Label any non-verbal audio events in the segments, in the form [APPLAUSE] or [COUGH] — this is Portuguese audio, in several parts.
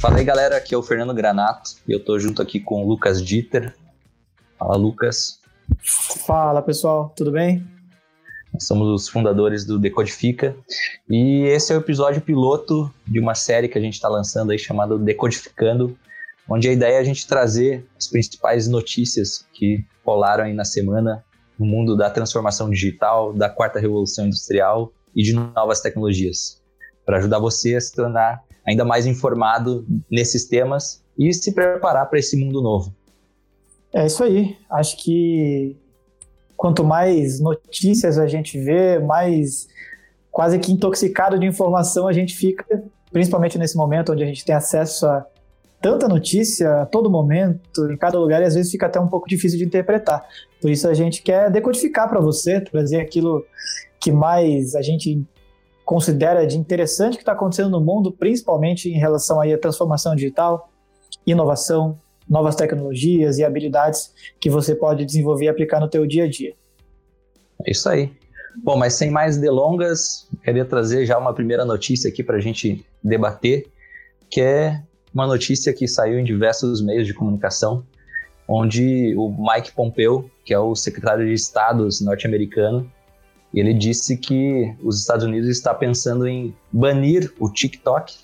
Fala aí, galera. Aqui é o Fernando Granato e eu tô junto aqui com o Lucas Dieter. Fala, Lucas. Fala, pessoal. Tudo bem? Nós somos os fundadores do Decodifica e esse é o episódio piloto de uma série que a gente está lançando aí chamada Decodificando, onde a ideia é a gente trazer as principais notícias que rolaram aí na semana no mundo da transformação digital, da quarta revolução industrial e de novas tecnologias, para ajudar você a se tornar ainda mais informado nesses temas e se preparar para esse mundo novo. É isso aí. Acho que quanto mais notícias a gente vê, mais quase que intoxicado de informação a gente fica, principalmente nesse momento onde a gente tem acesso a tanta notícia a todo momento, em cada lugar, e às vezes fica até um pouco difícil de interpretar. Por isso a gente quer decodificar para você, trazer aquilo que mais a gente considera de interessante que está acontecendo no mundo, principalmente em relação aí à transformação digital, inovação, novas tecnologias e habilidades que você pode desenvolver e aplicar no teu dia a dia. É isso aí. Bom, mas sem mais delongas, queria trazer já uma primeira notícia aqui para a gente debater, que é uma notícia que saiu em diversos meios de comunicação, onde o Mike Pompeo, que é o secretário de Estado norte-americano, e ele disse que os Estados Unidos está pensando em banir o TikTok.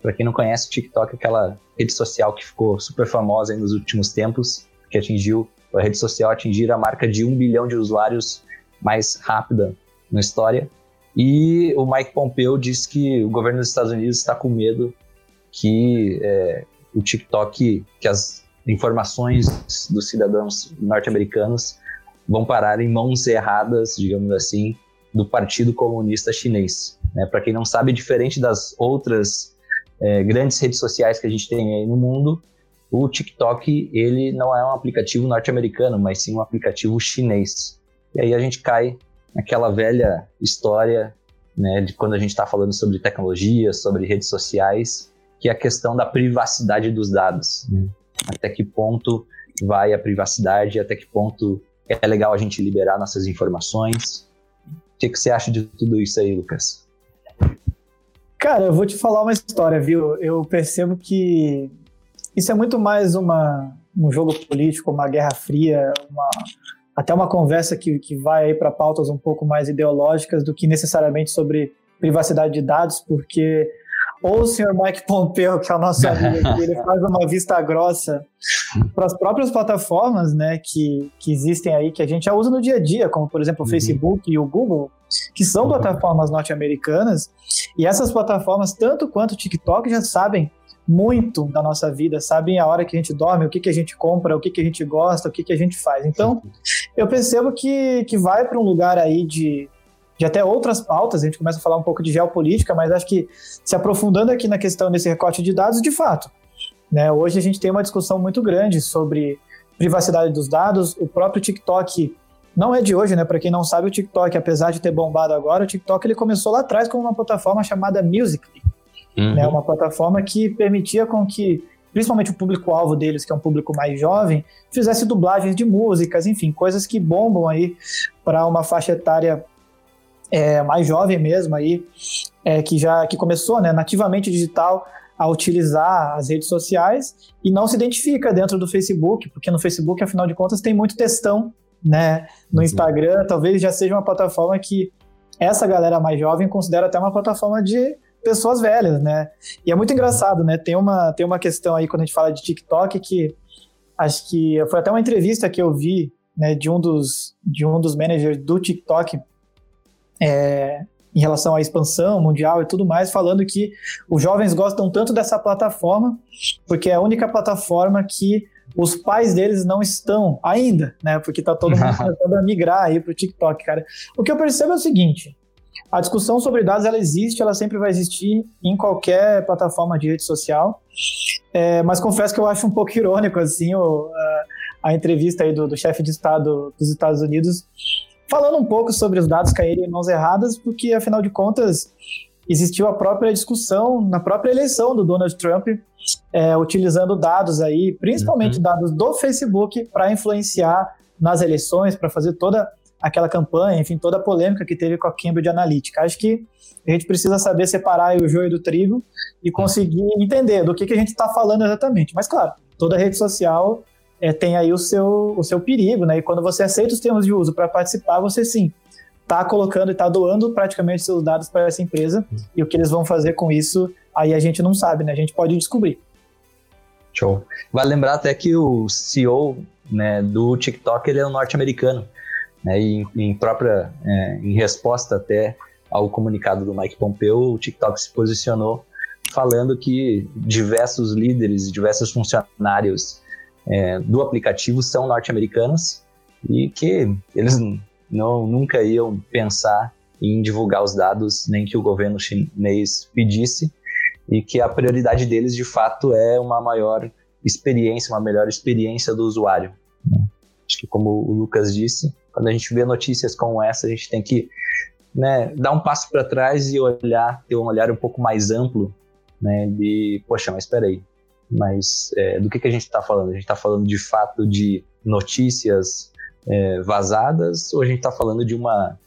Para quem não conhece, o TikTok é aquela rede social que ficou super famosa nos últimos tempos, que atingiu a rede social atingir a marca de um bilhão de usuários mais rápida na história. E o Mike Pompeo disse que o governo dos Estados Unidos está com medo que é, o TikTok, que as informações dos cidadãos norte-americanos vão parar em mãos erradas, digamos assim, do Partido Comunista Chinês. Né? Para quem não sabe, diferente das outras é, grandes redes sociais que a gente tem aí no mundo, o TikTok ele não é um aplicativo norte-americano, mas sim um aplicativo chinês. E aí a gente cai naquela velha história né, de quando a gente está falando sobre tecnologia, sobre redes sociais, que é a questão da privacidade dos dados. Né? Até que ponto vai a privacidade, até que ponto é legal a gente liberar nossas informações. O que, que você acha de tudo isso aí, Lucas? Cara, eu vou te falar uma história, viu? Eu percebo que isso é muito mais uma, um jogo político, uma guerra fria, uma, até uma conversa que, que vai para pautas um pouco mais ideológicas do que necessariamente sobre privacidade de dados, porque ou o senhor Mike Pompeo, que é o nosso amigo aqui, ele faz uma vista grossa para as próprias plataformas né, que, que existem aí, que a gente já usa no dia a dia, como por exemplo o uhum. Facebook e o Google, que são uhum. plataformas norte-americanas, e essas plataformas, tanto quanto o TikTok, já sabem muito da nossa vida, sabem a hora que a gente dorme, o que, que a gente compra, o que, que a gente gosta, o que, que a gente faz. Então, eu percebo que, que vai para um lugar aí de de até outras pautas, a gente começa a falar um pouco de geopolítica, mas acho que se aprofundando aqui na questão desse recorte de dados, de fato, né, hoje a gente tem uma discussão muito grande sobre privacidade dos dados, o próprio TikTok não é de hoje, né? Para quem não sabe, o TikTok, apesar de ter bombado agora, o TikTok ele começou lá atrás como uma plataforma chamada Musical.ly, uhum. né? Uma plataforma que permitia com que, principalmente o público-alvo deles, que é um público mais jovem, fizesse dublagens de músicas, enfim, coisas que bombam aí para uma faixa etária é, mais jovem mesmo aí, é, que já que começou né, nativamente digital a utilizar as redes sociais e não se identifica dentro do Facebook, porque no Facebook, afinal de contas, tem muito textão, né? No uhum. Instagram, talvez já seja uma plataforma que essa galera mais jovem considera até uma plataforma de pessoas velhas, né? E é muito engraçado, né? Tem uma, tem uma questão aí quando a gente fala de TikTok que acho que foi até uma entrevista que eu vi, né, de um dos de um dos managers do TikTok é, em relação à expansão mundial e tudo mais, falando que os jovens gostam tanto dessa plataforma, porque é a única plataforma que os pais deles não estão ainda, né? Porque tá todo mundo [LAUGHS] tentando a migrar aí pro TikTok, cara. O que eu percebo é o seguinte: a discussão sobre dados ela existe, ela sempre vai existir em qualquer plataforma de rede social. É, mas confesso que eu acho um pouco irônico assim o, a, a, entrevista aí do, do chefe de estado dos Estados Unidos falando um pouco sobre os dados caírem em mãos erradas, porque afinal de contas existiu a própria discussão na própria eleição do Donald Trump, é, utilizando dados aí, principalmente uhum. dados do Facebook, para influenciar nas eleições, para fazer toda aquela campanha, enfim, toda a polêmica que teve com a Cambridge Analytica. Acho que a gente precisa saber separar o joio do trigo e conseguir entender do que, que a gente está falando exatamente. Mas, claro, toda rede social é, tem aí o seu, o seu perigo, né? E quando você aceita os termos de uso para participar, você sim está colocando e está doando praticamente seus dados para essa empresa. E o que eles vão fazer com isso, aí a gente não sabe, né? A gente pode descobrir. Show. Vale lembrar até que o CEO né, do TikTok ele é um norte-americano. Né, e em, própria, é, em resposta até ao comunicado do Mike Pompeo, o TikTok se posicionou falando que diversos líderes, diversos funcionários é, do aplicativo são norte-americanos e que eles não nunca iam pensar em divulgar os dados nem que o governo chinês pedisse e que a prioridade deles de fato é uma maior experiência, uma melhor experiência do usuário. Acho que como o Lucas disse, quando a gente vê notícias como essa, a gente tem que né, dar um passo para trás e olhar, ter um olhar um pouco mais amplo, né, de, poxa, mas espera aí, mas é, do que, que a gente está falando? A gente está falando de fato de notícias é, vazadas ou a gente está falando de uma,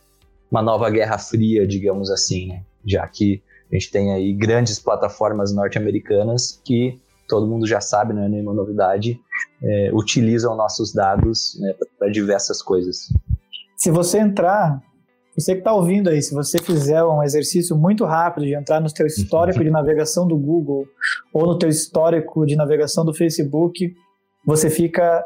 uma nova guerra fria, digamos assim, né? já que a gente tem aí grandes plataformas norte-americanas que todo mundo já sabe, não é nenhuma novidade, é, utilizam nossos dados né, para diversas coisas. Se você entrar, você que está ouvindo aí, se você fizer um exercício muito rápido de entrar no teu histórico de navegação do Google ou no teu histórico de navegação do Facebook, você fica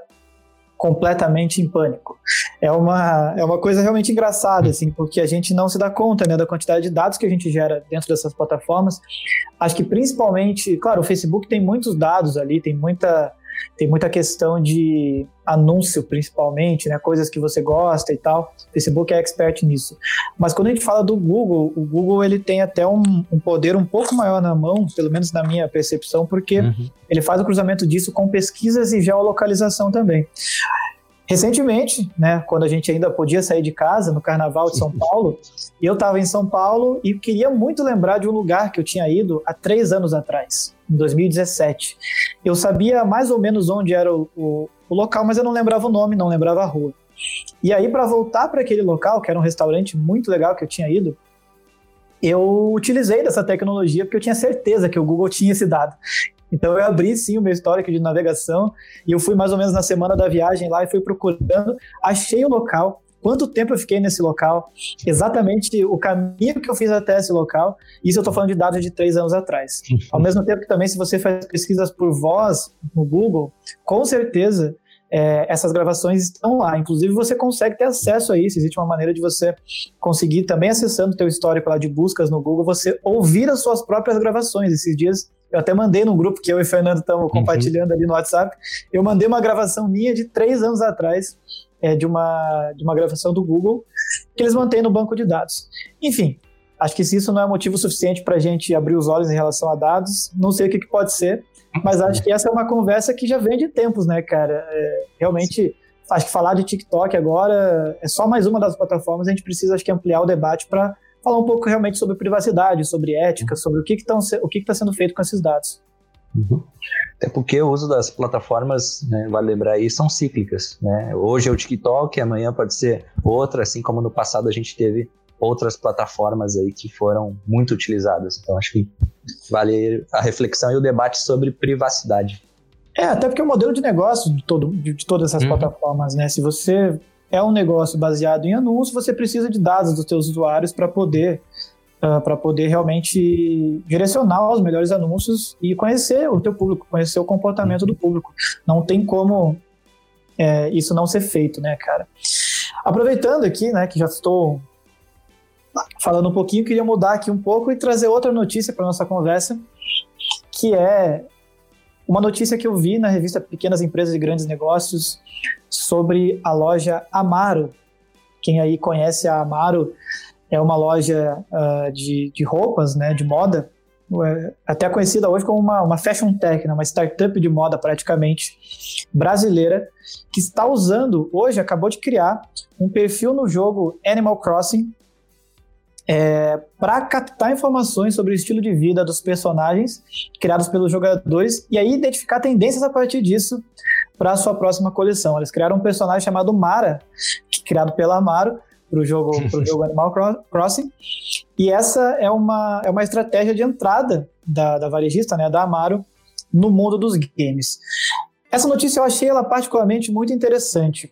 completamente em pânico. É uma, é uma coisa realmente engraçada, assim, porque a gente não se dá conta né, da quantidade de dados que a gente gera dentro dessas plataformas. Acho que principalmente, claro, o Facebook tem muitos dados ali, tem muita tem muita questão de anúncio, principalmente, né? Coisas que você gosta e tal. O Facebook é expert nisso. Mas quando a gente fala do Google, o Google ele tem até um, um poder um pouco maior na mão, pelo menos na minha percepção, porque uhum. ele faz o cruzamento disso com pesquisas e geolocalização também. Recentemente, né, quando a gente ainda podia sair de casa, no Carnaval de São Paulo, eu estava em São Paulo e queria muito lembrar de um lugar que eu tinha ido há três anos atrás, em 2017. Eu sabia mais ou menos onde era o, o, o local, mas eu não lembrava o nome, não lembrava a rua. E aí, para voltar para aquele local, que era um restaurante muito legal que eu tinha ido, eu utilizei dessa tecnologia porque eu tinha certeza que o Google tinha esse dado. Então eu abri sim o meu histórico de navegação e eu fui mais ou menos na semana da viagem lá e fui procurando, achei o local, quanto tempo eu fiquei nesse local, exatamente o caminho que eu fiz até esse local. Isso eu estou falando de dados de três anos atrás. Ao mesmo tempo que também, se você faz pesquisas por voz no Google, com certeza é, essas gravações estão lá. Inclusive, você consegue ter acesso a isso. Existe uma maneira de você conseguir, também acessando o teu histórico lá de buscas no Google, você ouvir as suas próprias gravações. Esses dias eu até mandei no grupo que eu e o Fernando estamos uhum. compartilhando ali no WhatsApp. Eu mandei uma gravação minha de três anos atrás, é, de, uma, de uma gravação do Google, que eles mantêm no banco de dados. Enfim, acho que se isso não é motivo suficiente para a gente abrir os olhos em relação a dados, não sei o que, que pode ser, mas acho que essa é uma conversa que já vem de tempos, né, cara? É, realmente, acho que falar de TikTok agora é só mais uma das plataformas, a gente precisa, acho que, ampliar o debate para falar um pouco realmente sobre privacidade, sobre ética, sobre o que está que que tá sendo feito com esses dados. Uhum. Até porque o uso das plataformas, né, vale lembrar aí, são cíclicas. Né? Hoje é o TikTok, amanhã pode ser outra, assim como no passado a gente teve outras plataformas aí que foram muito utilizadas. Então acho que vale a reflexão e o debate sobre privacidade. É, até porque o modelo de negócio de, todo, de, de todas essas uhum. plataformas, né? Se você é um negócio baseado em anúncio, você precisa de dados dos seus usuários para poder uh, ah, para poder realmente direcionar os melhores anúncios e conhecer o teu público, conhecer o comportamento do público. Não tem como é, isso não ser feito, né, cara? Aproveitando aqui, né, que já estou falando um pouquinho, queria mudar aqui um pouco e trazer outra notícia para nossa conversa, que é uma notícia que eu vi na revista Pequenas Empresas e Grandes Negócios sobre a loja Amaro. Quem aí conhece a Amaro é uma loja uh, de, de roupas, né, de moda, até conhecida hoje como uma, uma fashion tech, né, uma startup de moda praticamente brasileira, que está usando, hoje acabou de criar, um perfil no jogo Animal Crossing é, para captar informações sobre o estilo de vida dos personagens criados pelos jogadores e aí identificar tendências a partir disso para a sua próxima coleção. Eles criaram um personagem chamado Mara, criado pela Amaro para o jogo, pro [LAUGHS] jogo Animal Crossing. E essa é uma, é uma estratégia de entrada da, da varejista, né, da Amaro, no mundo dos games. Essa notícia eu achei ela particularmente muito interessante,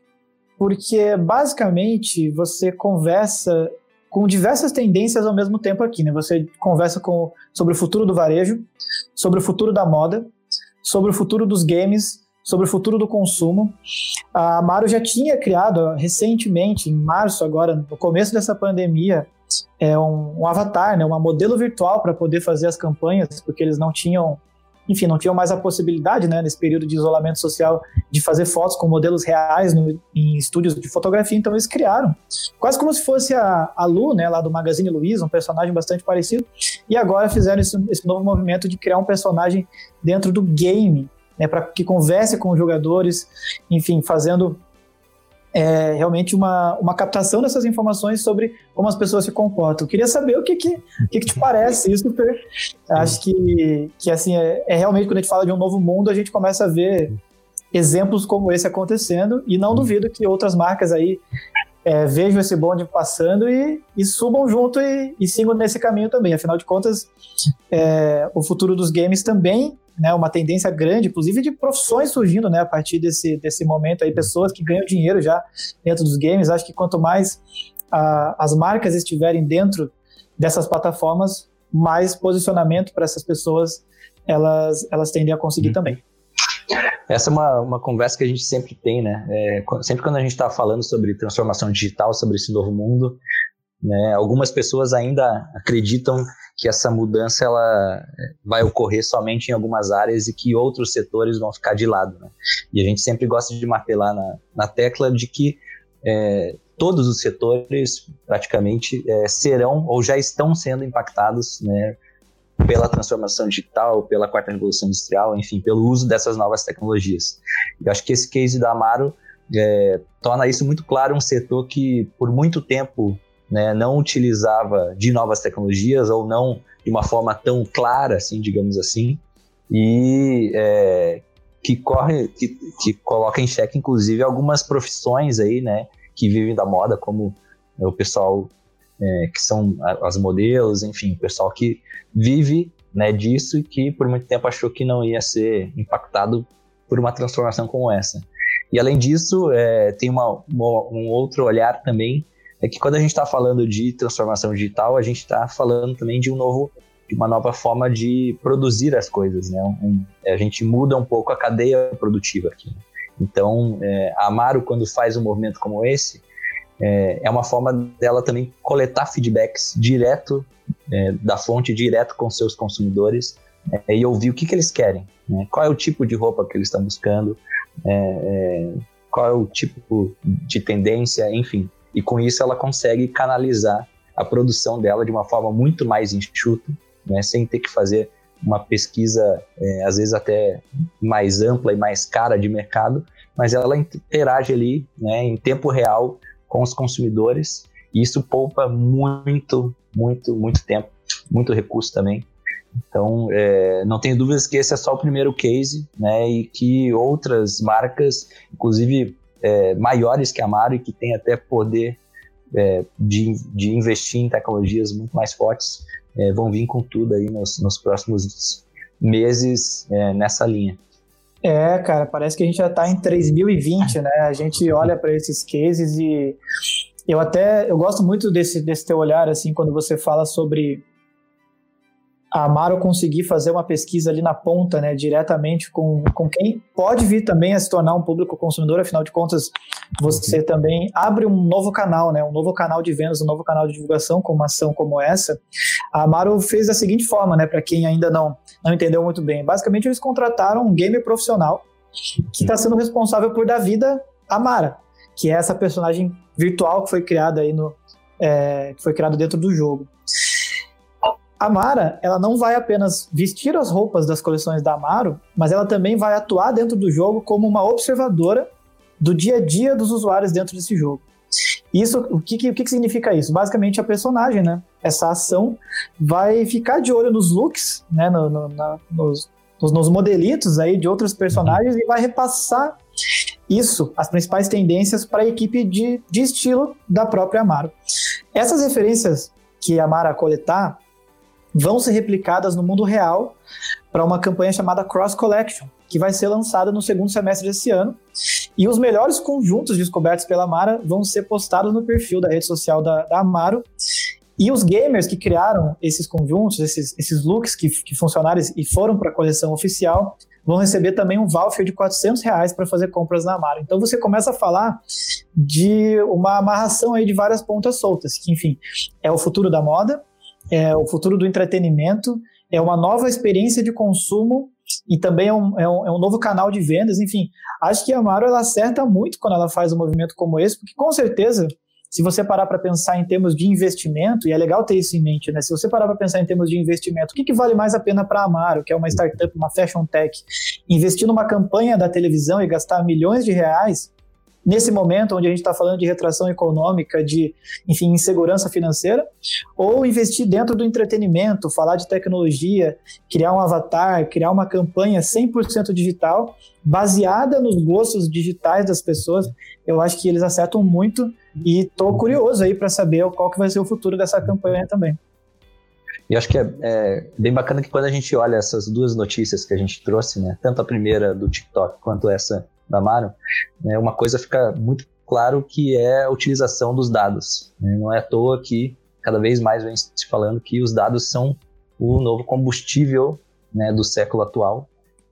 porque basicamente você conversa com diversas tendências ao mesmo tempo aqui, né? Você conversa com, sobre o futuro do varejo, sobre o futuro da moda, sobre o futuro dos games, sobre o futuro do consumo. A Amaro já tinha criado recentemente, em março agora, no começo dessa pandemia, é um, um avatar, né, uma modelo virtual para poder fazer as campanhas, porque eles não tinham enfim, não tinham mais a possibilidade, né, nesse período de isolamento social, de fazer fotos com modelos reais no, em estúdios de fotografia, então eles criaram, quase como se fosse a, a Lu, né, lá do Magazine Luiza, um personagem bastante parecido, e agora fizeram esse, esse novo movimento de criar um personagem dentro do game, né, para que converse com os jogadores, enfim, fazendo é, realmente uma, uma captação dessas informações sobre como as pessoas se comportam. Eu queria saber o que, que, o que, que te parece isso, porque acho que, que assim, é, é, realmente quando a gente fala de um novo mundo, a gente começa a ver exemplos como esse acontecendo, e não duvido que outras marcas aí é, vejam esse bonde passando e, e subam junto e, e, sigam nesse caminho também. Afinal de contas, é, o futuro dos games também né, uma tendência grande, inclusive de profissões surgindo, né, a partir desse, desse momento aí, pessoas que ganham dinheiro já dentro dos games. Acho que quanto mais as marcas estiverem dentro dessas plataformas, mais posicionamento para essas pessoas elas, elas tendem a conseguir uhum. também. Essa é uma, uma conversa que a gente sempre tem, né? É, sempre quando a gente está falando sobre transformação digital, sobre esse novo mundo, né, algumas pessoas ainda acreditam que essa mudança ela vai ocorrer somente em algumas áreas e que outros setores vão ficar de lado. Né? E a gente sempre gosta de martelar na, na tecla de que é, todos os setores praticamente é, serão ou já estão sendo impactados né, pela transformação digital, pela quarta revolução industrial, enfim, pelo uso dessas novas tecnologias. Eu acho que esse case da Amaro é, torna isso muito claro, um setor que por muito tempo né, não utilizava de novas tecnologias ou não de uma forma tão clara, assim, digamos assim, e é, que corre, que, que coloca em xeque, inclusive, algumas profissões aí, né, que vivem da moda, como o pessoal é, que são as modelos, enfim, o pessoal que vive né, disso e que por muito tempo achou que não ia ser impactado por uma transformação como essa. E além disso, é, tem uma, uma, um outro olhar também é que quando a gente está falando de transformação digital, a gente está falando também de um novo, de uma nova forma de produzir as coisas, né? Um, a gente muda um pouco a cadeia produtiva aqui. Então, é, a Amaro, quando faz um movimento como esse, é, é uma forma dela também coletar feedbacks direto é, da fonte, direto com seus consumidores é, e ouvir o que, que eles querem, né? qual é o tipo de roupa que eles estão buscando, é, é, qual é o tipo de tendência, enfim e com isso ela consegue canalizar a produção dela de uma forma muito mais enxuta, né, sem ter que fazer uma pesquisa, é, às vezes até mais ampla e mais cara de mercado, mas ela interage ali né, em tempo real com os consumidores e isso poupa muito, muito, muito tempo, muito recurso também. Então, é, não tenho dúvidas que esse é só o primeiro case, né, e que outras marcas, inclusive é, maiores que a Amaro e que tem até poder é, de, de investir em tecnologias muito mais fortes, é, vão vir com tudo aí nos, nos próximos meses é, nessa linha. É, cara, parece que a gente já está em 3020, né? A gente olha para esses cases e eu até eu gosto muito desse, desse teu olhar assim quando você fala sobre a Amaro conseguir fazer uma pesquisa ali na ponta, né, diretamente com, com quem pode vir também a se tornar um público consumidor, afinal de contas, você uhum. também abre um novo canal, né, um novo canal de vendas, um novo canal de divulgação com uma ação como essa. A Amaro fez da seguinte forma, né, para quem ainda não, não entendeu muito bem. Basicamente, eles contrataram um gamer profissional que está sendo responsável por dar vida a Mara, que é essa personagem virtual que foi criada aí no, é, que foi criado dentro do jogo. A Mara, ela não vai apenas vestir as roupas das coleções da Amaro, mas ela também vai atuar dentro do jogo como uma observadora do dia a dia dos usuários dentro desse jogo. Isso, o que, o que significa isso? Basicamente a personagem, né? Essa ação vai ficar de olho nos looks, né? No, no, na, nos, nos, modelitos aí de outros personagens e vai repassar isso, as principais tendências para a equipe de, de estilo da própria Amaro. Essas referências que a Amara coletar vão ser replicadas no mundo real para uma campanha chamada Cross Collection, que vai ser lançada no segundo semestre desse ano. E os melhores conjuntos descobertos pela Amara vão ser postados no perfil da rede social da, da Amaro. E os gamers que criaram esses conjuntos, esses, esses looks que, que funcionaram e foram para a coleção oficial, vão receber também um voucher de 400 reais para fazer compras na Amaro. Então você começa a falar de uma amarração aí de várias pontas soltas, que enfim, é o futuro da moda, é o futuro do entretenimento, é uma nova experiência de consumo e também é um, é um, é um novo canal de vendas, enfim. Acho que a Amaro ela acerta muito quando ela faz um movimento como esse, porque com certeza se você parar para pensar em termos de investimento, e é legal ter isso em mente, né? Se você parar para pensar em termos de investimento, o que, que vale mais a pena para a Amaro, que é uma startup, uma fashion tech, investir numa campanha da televisão e gastar milhões de reais nesse momento onde a gente está falando de retração econômica, de, enfim, insegurança financeira, ou investir dentro do entretenimento, falar de tecnologia, criar um avatar, criar uma campanha 100% digital, baseada nos gostos digitais das pessoas, eu acho que eles acertam muito e estou curioso aí para saber qual que vai ser o futuro dessa campanha também. E acho que é, é, bem bacana que quando a gente olha essas duas notícias que a gente trouxe, né, tanto a primeira do TikTok quanto essa da Maro, né, uma coisa fica muito claro que é a utilização dos dados. Né? Não é à toa que cada vez mais vem se falando que os dados são o novo combustível né, do século atual.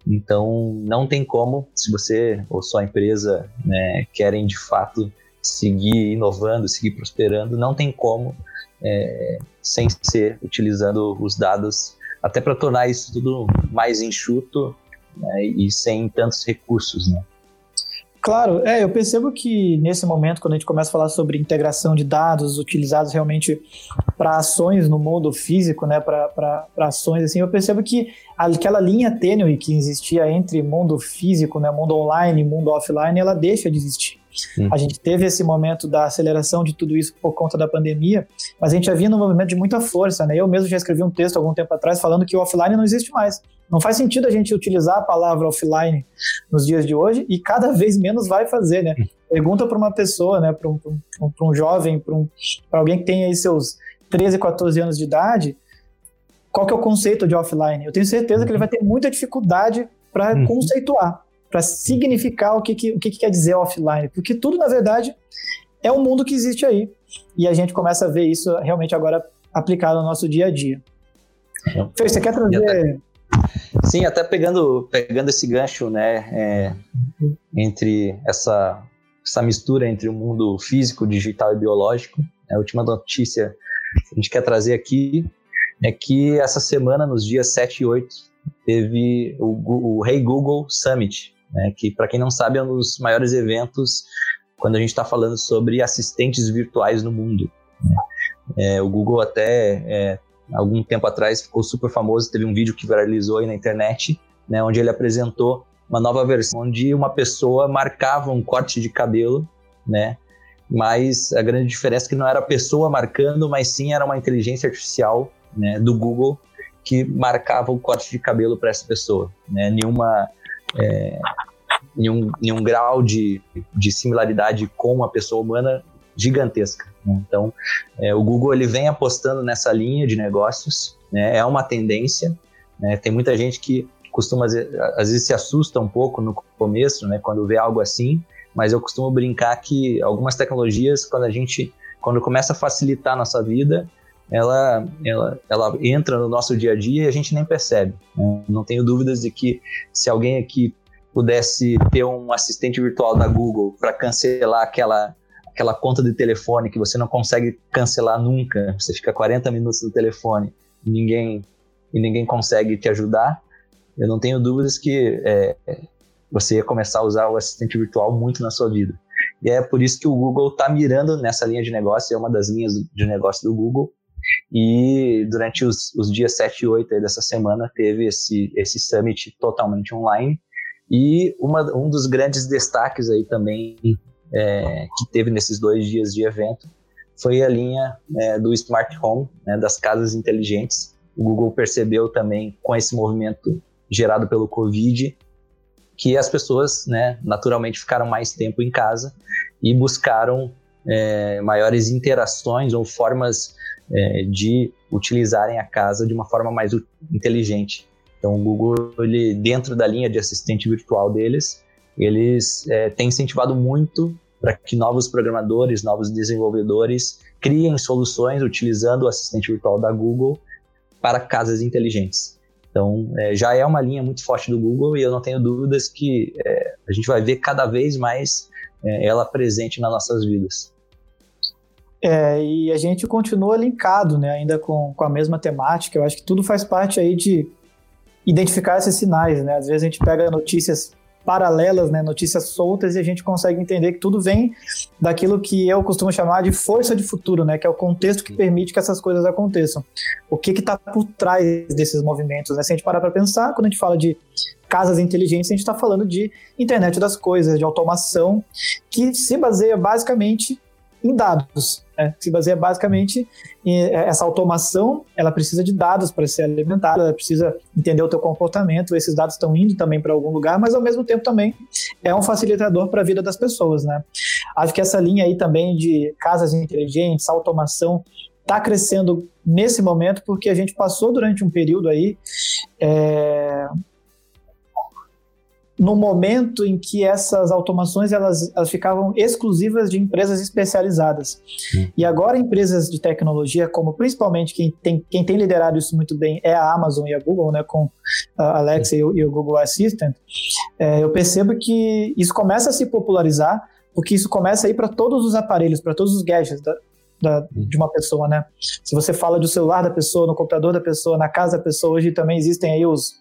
Então, não tem como, se você ou sua empresa né, querem de fato seguir inovando, seguir prosperando, não tem como é, sem ser utilizando os dados, até para tornar isso tudo mais enxuto né, e sem tantos recursos, né? Claro, é, eu percebo que nesse momento, quando a gente começa a falar sobre integração de dados utilizados realmente para ações no mundo físico, né, para ações assim, eu percebo que aquela linha tênue que existia entre mundo físico, né, mundo online e mundo offline, ela deixa de existir. A gente teve esse momento da aceleração de tudo isso por conta da pandemia, mas a gente já vinha num movimento de muita força, né? Eu mesmo já escrevi um texto algum tempo atrás falando que o offline não existe mais. Não faz sentido a gente utilizar a palavra offline nos dias de hoje e cada vez menos vai fazer, né? Pergunta para uma pessoa, né, para um, um, um, jovem, para um, alguém que tem aí seus 13, 14 anos de idade, qual que é o conceito de offline? Eu tenho certeza que ele vai ter muita dificuldade para uhum. conceituar para significar o que, que, o que, que quer dizer offline, porque tudo, na verdade, é um mundo que existe aí. E a gente começa a ver isso realmente agora aplicado no nosso dia a dia. Fê, você quer trazer. Sim, até pegando, pegando esse gancho, né, é, entre essa, essa mistura entre o mundo físico, digital e biológico. A última notícia que a gente quer trazer aqui é que essa semana, nos dias 7 e 8, teve o, o Hey Google Summit, né, que para quem não sabe é um dos maiores eventos quando a gente está falando sobre assistentes virtuais no mundo. Né. É, o Google até é, algum tempo atrás ficou super famoso, teve um vídeo que viralizou aí na internet, né, onde ele apresentou uma nova versão onde uma pessoa marcava um corte de cabelo, né, mas a grande diferença é que não era a pessoa marcando, mas sim era uma inteligência artificial né, do Google que marcava o corte de cabelo para essa pessoa, né, nenhuma é, em, um, em um grau de, de similaridade com uma pessoa humana gigantesca. Né? Então, é, o Google ele vem apostando nessa linha de negócios, né? é uma tendência. Né? Tem muita gente que costuma, às vezes, se assusta um pouco no começo, né? quando vê algo assim, mas eu costumo brincar que algumas tecnologias, quando a gente, quando começa a facilitar a nossa vida, ela, ela, ela entra no nosso dia a dia e a gente nem percebe. Né? Não tenho dúvidas de que se alguém aqui pudesse ter um assistente virtual da Google para cancelar aquela, aquela conta de telefone que você não consegue cancelar nunca, você fica 40 minutos no telefone e ninguém, e ninguém consegue te ajudar, eu não tenho dúvidas que é, você ia começar a usar o assistente virtual muito na sua vida. E é por isso que o Google está mirando nessa linha de negócio, é uma das linhas de negócio do Google, e durante os, os dias 7 e 8 dessa semana teve esse, esse summit totalmente online. E uma, um dos grandes destaques aí também é, que teve nesses dois dias de evento foi a linha é, do Smart Home, né, das casas inteligentes. O Google percebeu também com esse movimento gerado pelo Covid que as pessoas, né, naturalmente ficaram mais tempo em casa e buscaram é, maiores interações ou formas é, de utilizarem a casa de uma forma mais inteligente. Então, o Google, ele, dentro da linha de assistente virtual deles, eles é, têm incentivado muito para que novos programadores, novos desenvolvedores criem soluções utilizando o assistente virtual da Google para casas inteligentes. Então, é, já é uma linha muito forte do Google e eu não tenho dúvidas que é, a gente vai ver cada vez mais é, ela presente nas nossas vidas. É, e a gente continua linkado, né, ainda com, com a mesma temática. Eu acho que tudo faz parte aí de identificar esses sinais, né? Às vezes a gente pega notícias paralelas, né, notícias soltas, e a gente consegue entender que tudo vem daquilo que eu costumo chamar de força de futuro, né, que é o contexto que permite que essas coisas aconteçam. O que está por trás desses movimentos? Né? Se a gente parar para pensar, quando a gente fala de casas inteligentes, a gente está falando de internet das coisas, de automação, que se baseia basicamente em dados. Né? Se baseia basicamente em é, essa automação, ela precisa de dados para ser alimentada, ela precisa entender o teu comportamento, esses dados estão indo também para algum lugar, mas ao mesmo tempo também é um facilitador para a vida das pessoas, né? Acho que essa linha aí também de casas inteligentes, automação, está crescendo nesse momento porque a gente passou durante um período aí é, no momento em que essas automações elas, elas ficavam exclusivas de empresas especializadas. Uhum. E agora empresas de tecnologia, como principalmente quem tem, quem tem liderado isso muito bem é a Amazon e a Google, né, com a Alexa e, o, e o Google Assistant, é, eu percebo que isso começa a se popularizar, porque isso começa a ir para todos os aparelhos, para todos os gadgets da, da, de uma pessoa, né? Se você fala do celular da pessoa, no computador da pessoa, na casa da pessoa, hoje também existem aí os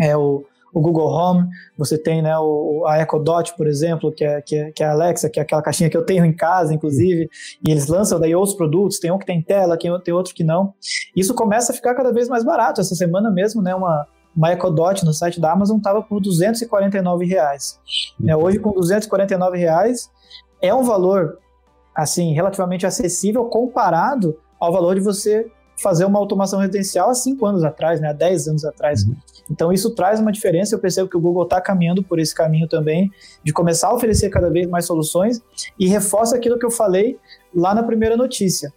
é, o, o Google Home, você tem né, o, a Echo Dot, por exemplo, que é, que, é, que é a Alexa, que é aquela caixinha que eu tenho em casa, inclusive, e eles lançam daí outros produtos, tem um que tem tela, tem outro que não. Isso começa a ficar cada vez mais barato. Essa semana mesmo, né, uma, uma Echo Dot no site da Amazon estava por 249 reais. Né, hoje, com 249 reais, é um valor assim relativamente acessível comparado ao valor de você fazer uma automação residencial há cinco anos atrás, né, há 10 anos atrás. Uhum. Então isso traz uma diferença. Eu percebo que o Google está caminhando por esse caminho também, de começar a oferecer cada vez mais soluções e reforça aquilo que eu falei lá na primeira notícia.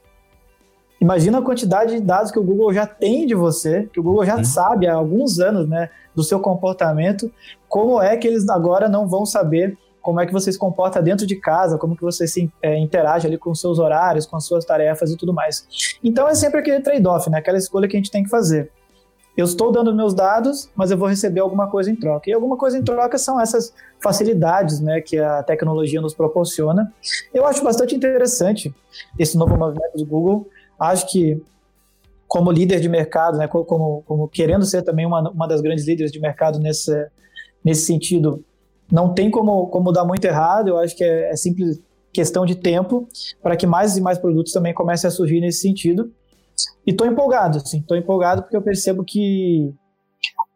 Imagina a quantidade de dados que o Google já tem de você, que o Google já uhum. sabe há alguns anos, né, do seu comportamento. Como é que eles agora não vão saber como é que você se comporta dentro de casa, como que você se é, interage ali com os seus horários, com as suas tarefas e tudo mais. Então é sempre aquele trade-off, né? Aquela escolha que a gente tem que fazer. Eu estou dando meus dados, mas eu vou receber alguma coisa em troca. E alguma coisa em troca são essas facilidades né, que a tecnologia nos proporciona. Eu acho bastante interessante esse novo movimento do Google. Acho que, como líder de mercado, né, como, como querendo ser também uma, uma das grandes líderes de mercado nesse, nesse sentido, não tem como, como dar muito errado, eu acho que é, é simples questão de tempo para que mais e mais produtos também comecem a surgir nesse sentido. E estou empolgado, assim, estou empolgado porque eu percebo que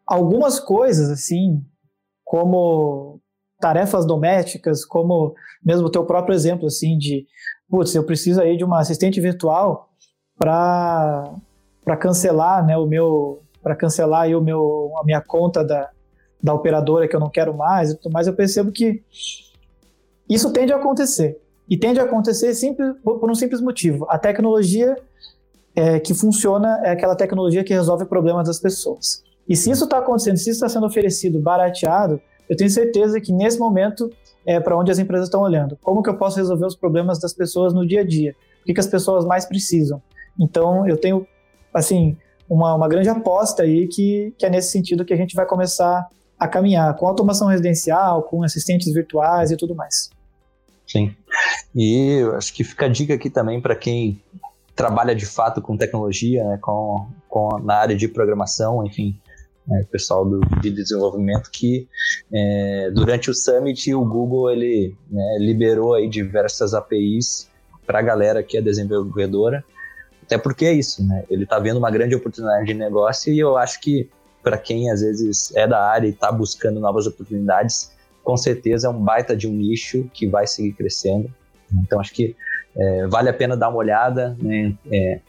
algumas coisas, assim, como tarefas domésticas, como mesmo o teu próprio exemplo, assim, de, putz, eu preciso aí de uma assistente virtual para para cancelar, né, o meu para cancelar aí o meu a minha conta da, da operadora que eu não quero mais e tudo mais, eu percebo que isso tende a acontecer. E tende a acontecer simples, por um simples motivo. A tecnologia é, que funciona é aquela tecnologia que resolve problemas das pessoas. E se isso está acontecendo, se isso está sendo oferecido barateado, eu tenho certeza que nesse momento é para onde as empresas estão olhando. Como que eu posso resolver os problemas das pessoas no dia a dia? O que, que as pessoas mais precisam? Então, eu tenho, assim, uma, uma grande aposta aí que, que é nesse sentido que a gente vai começar a caminhar com automação residencial, com assistentes virtuais e tudo mais. Sim. E eu acho que fica a dica aqui também para quem trabalha de fato com tecnologia, né, com, com, na área de programação, enfim, né, pessoal do, de desenvolvimento, que é, durante o Summit o Google ele né, liberou aí diversas APIs para a galera que é desenvolvedora, até porque é isso, né, ele está vendo uma grande oportunidade de negócio e eu acho que para quem às vezes é da área e está buscando novas oportunidades, com certeza é um baita de um nicho que vai seguir crescendo. Então acho que é, vale a pena dar uma olhada, né? É,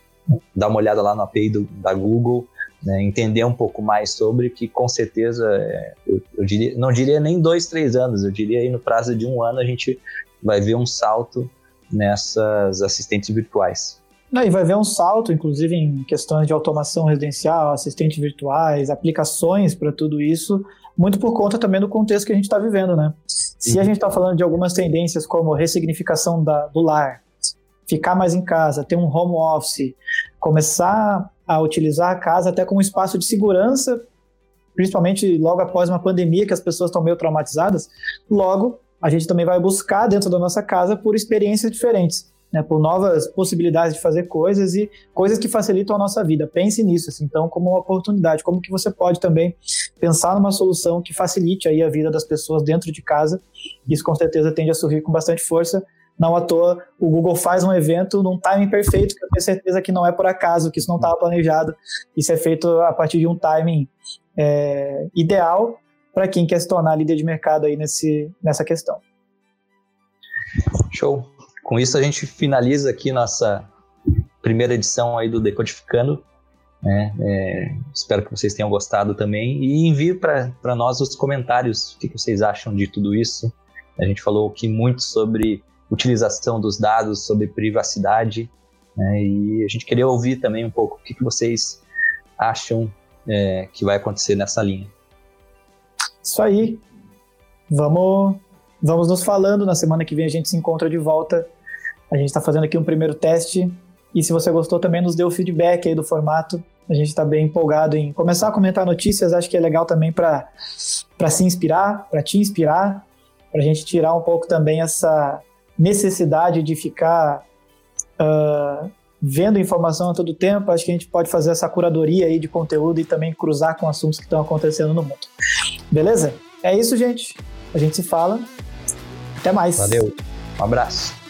dar uma olhada lá no API do, da Google, né, entender um pouco mais sobre, que com certeza, é, eu, eu diria, não diria nem dois, três anos, eu diria aí no prazo de um ano a gente vai ver um salto nessas assistentes virtuais. Não, e vai ver um salto, inclusive, em questões de automação residencial, assistentes virtuais, aplicações para tudo isso, muito por conta também do contexto que a gente está vivendo, né? Se uhum. a gente está falando de algumas tendências como ressignificação da, do lar, ficar mais em casa, ter um home office, começar a utilizar a casa até como espaço de segurança, principalmente logo após uma pandemia que as pessoas estão meio traumatizadas, logo a gente também vai buscar dentro da nossa casa por experiências diferentes né, por novas possibilidades de fazer coisas e coisas que facilitam a nossa vida. Pense nisso, assim, então, como uma oportunidade, como que você pode também pensar numa solução que facilite aí a vida das pessoas dentro de casa. Isso com certeza tende a surgir com bastante força. Não à toa, o Google faz um evento num timing perfeito, que eu tenho certeza que não é por acaso, que isso não estava planejado. Isso é feito a partir de um timing é, ideal para quem quer se tornar líder de mercado aí nesse, nessa questão. Show. Com isso a gente finaliza aqui nossa primeira edição aí do Decodificando. Né? É, espero que vocês tenham gostado também e envie para nós os comentários o que, que, vocês acham de tudo isso. A gente falou aqui muito sobre utilização dos dados, sobre privacidade né? e a gente queria ouvir também um pouco o que, que vocês acham é, que vai acontecer nessa linha. Isso aí. Vamos, vamos nos falando. Na semana que vem a gente se encontra de volta a gente está fazendo aqui um primeiro teste e se você gostou também nos dê o feedback aí do formato. A gente está bem empolgado em começar a comentar notícias. Acho que é legal também para se inspirar, para te inspirar, para a gente tirar um pouco também essa necessidade de ficar uh, vendo informação a todo tempo. Acho que a gente pode fazer essa curadoria aí de conteúdo e também cruzar com assuntos que estão acontecendo no mundo. Beleza? É isso, gente. A gente se fala. Até mais. Valeu. Um abraço.